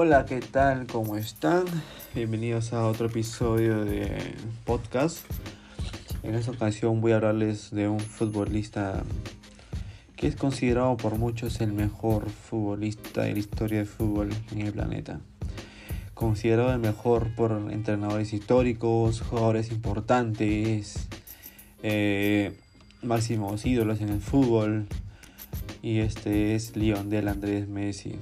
Hola, ¿qué tal? ¿Cómo están? Bienvenidos a otro episodio de podcast. En esta ocasión voy a hablarles de un futbolista que es considerado por muchos el mejor futbolista de la historia del fútbol en el planeta. Considerado el mejor por entrenadores históricos, jugadores importantes, eh, máximos ídolos en el fútbol. Y este es Lionel Andrés Messi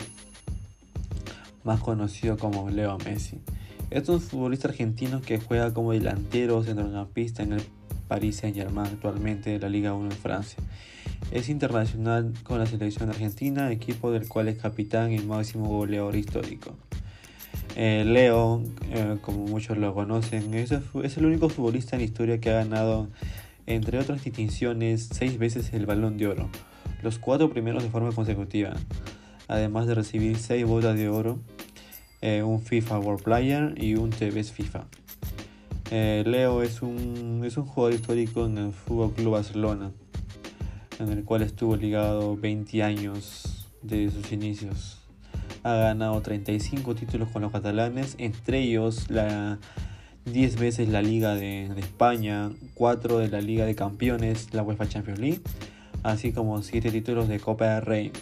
más conocido como Leo Messi. Es un futbolista argentino que juega como delantero centrocampista en el Paris Saint-Germain actualmente de la Liga 1 en Francia. Es internacional con la selección argentina, equipo del cual es capitán y máximo goleador histórico. Eh, Leo, eh, como muchos lo conocen, es, es el único futbolista en la historia que ha ganado, entre otras distinciones, seis veces el balón de oro, los cuatro primeros de forma consecutiva, además de recibir seis botas de oro eh, un FIFA World Player y un TVS FIFA. Eh, Leo es un, es un jugador histórico en el Fútbol Club Barcelona, en el cual estuvo ligado 20 años desde sus inicios. Ha ganado 35 títulos con los catalanes, entre ellos la 10 veces la Liga de, de, España, 4 de la Liga de Campeones, la UEFA Champions League, así como 7 títulos de Copa del Rey.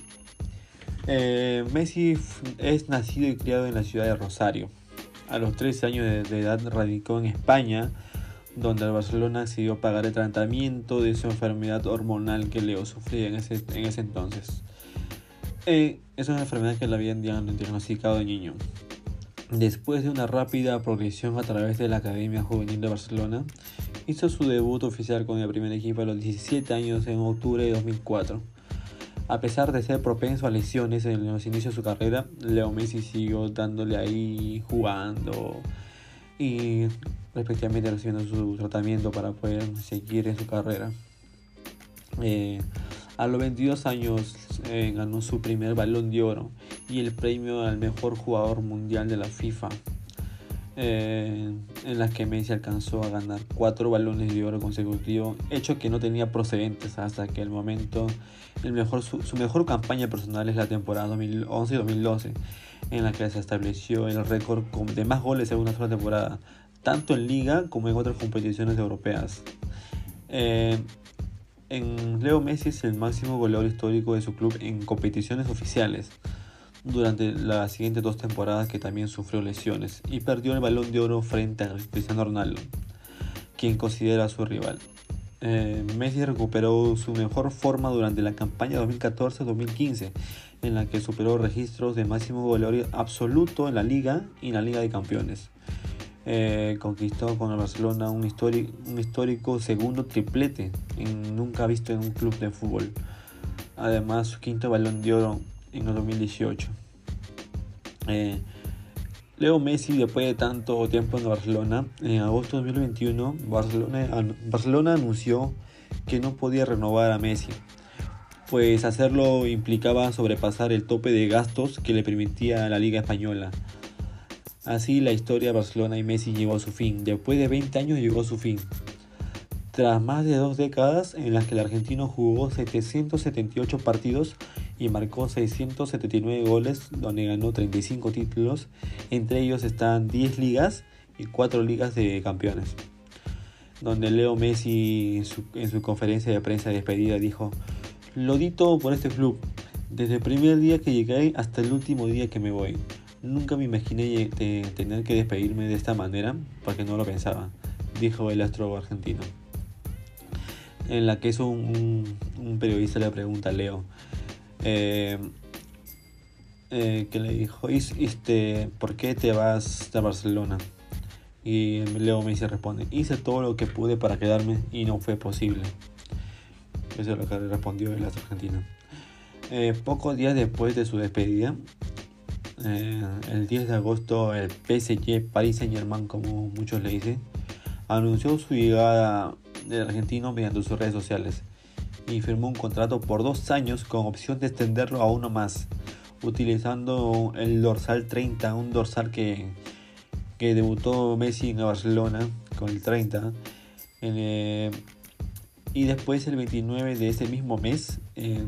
Eh, Messi es nacido y criado en la ciudad de Rosario. A los 13 años de, edad radicó en España, donde el Barcelona decidió pagar el tratamiento de su enfermedad hormonal que Leo sufría en ese, en ese entonces. Eh, es una enfermedad que le habían diagnosticado de niño. Después de una rápida progresión a través de la Academia Juvenil de Barcelona, hizo su debut oficial con el primer equipo a los 17 años en octubre de 2004 a pesar de ser propenso a lesiones en los inicios de su carrera, Leo Messi siguió dándole ahí jugando y respectivamente recibiendo su tratamiento para poder seguir en su carrera. Eh, a los 22 años eh, ganó su primer balón de oro y el premio al mejor jugador mundial de la FIFA eh, en las que Messi alcanzó a ganar cuatro balones de oro consecutivos, hecho que no tenía procedentes hasta que el momento, el mejor, su, mejor campaña personal es la temporada 2011-2012, en la que se estableció el récord de más goles en una sola temporada, tanto en liga como en otras competiciones europeas. Eh, en Leo Messi es el máximo goleador histórico de su club en competiciones oficiales durante las siguientes dos temporadas que también sufrió lesiones y perdió el balón de oro frente a Cristiano Ronaldo, quien considera su rival. Eh, Messi recuperó su mejor forma durante la campaña 2014-2015, en la que superó registros de máximo goleador absoluto en la liga y en la Liga de Campeones. Eh, conquistó con el Barcelona un, un histórico segundo triplete nunca visto en un club de fútbol. Además, su quinto balón de oro en el 2018. Eh, Leo Messi, después de tanto tiempo en Barcelona, en agosto de 2021, Barcelona, Barcelona anunció que no podía renovar a Messi, pues hacerlo implicaba sobrepasar el tope de gastos que le permitía la Liga Española. Así la historia de Barcelona y Messi llegó a su fin. Después de 20 años llegó a su fin. Tras más de dos décadas en las que el argentino jugó 778 partidos y marcó 679 goles, donde ganó 35 títulos, entre ellos están 10 ligas y 4 ligas de campeones. Donde Leo Messi en su, conferencia de prensa de despedida dijo, lo di todo por este club, desde el primer día que llegué hasta el último día que me voy. Nunca me imaginé tener que despedirme de esta manera porque no lo pensaba, dijo el astro argentino en la que es un, periodista le pregunta a Leo eh, eh, que le dijo este, ¿por qué te vas a Barcelona? y Leo me dice responde hice todo lo que pude para quedarme y no fue posible eso es lo que le respondió el argentino. Eh, pocos días después de su despedida el 10 de agosto el PSG Paris Saint Germain como muchos le dicen anunció su llegada del argentino mediante sus redes sociales y firmó un contrato por dos años con opción de extenderlo a uno más, utilizando el dorsal 30, un dorsal que, que debutó Messi en Barcelona con el 30. Eh, y después el 29 de ese mismo mes eh,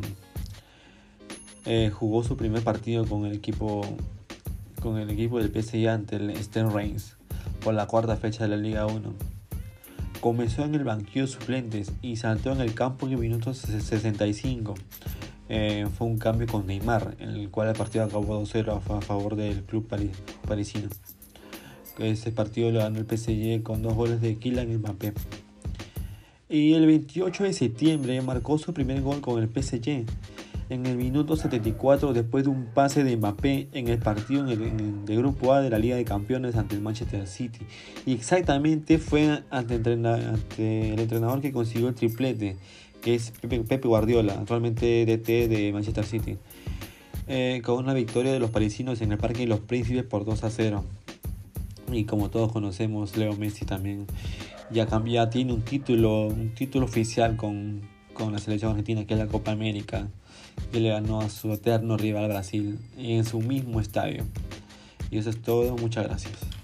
jugó su primer partido con el equipo con el equipo del PSG ante el Stern Reims por la cuarta fecha de la Liga 1. Comenzó en el banquillo suplentes y saltó en el campo en el minuto 65. Eh, fue un cambio con Neymar, en el cual el partido acabó 2-0 a favor del club parisino. Ese partido lo ganó el PSG con dos goles de Kylian Mbappé. Y el 28 de septiembre marcó su primer gol con el PSG en el minuto 74 después de un pase de Mbappé en el partido de Grupo A de la Liga de Campeones ante el Manchester City. Y exactamente fue ante, el entrenador que consiguió el triplete, que es Pepe, Guardiola, actualmente DT de Manchester City. Eh, con una victoria de los parisinos en el Parque de los Príncipes por 2 a 0. Y como todos conocemos, Leo Messi también ya, cambia, tiene un título, un título oficial con, con la selección argentina, que es la Copa América que le ganó a su eterno rival Brasil en su mismo estadio. Y eso es todo, muchas gracias.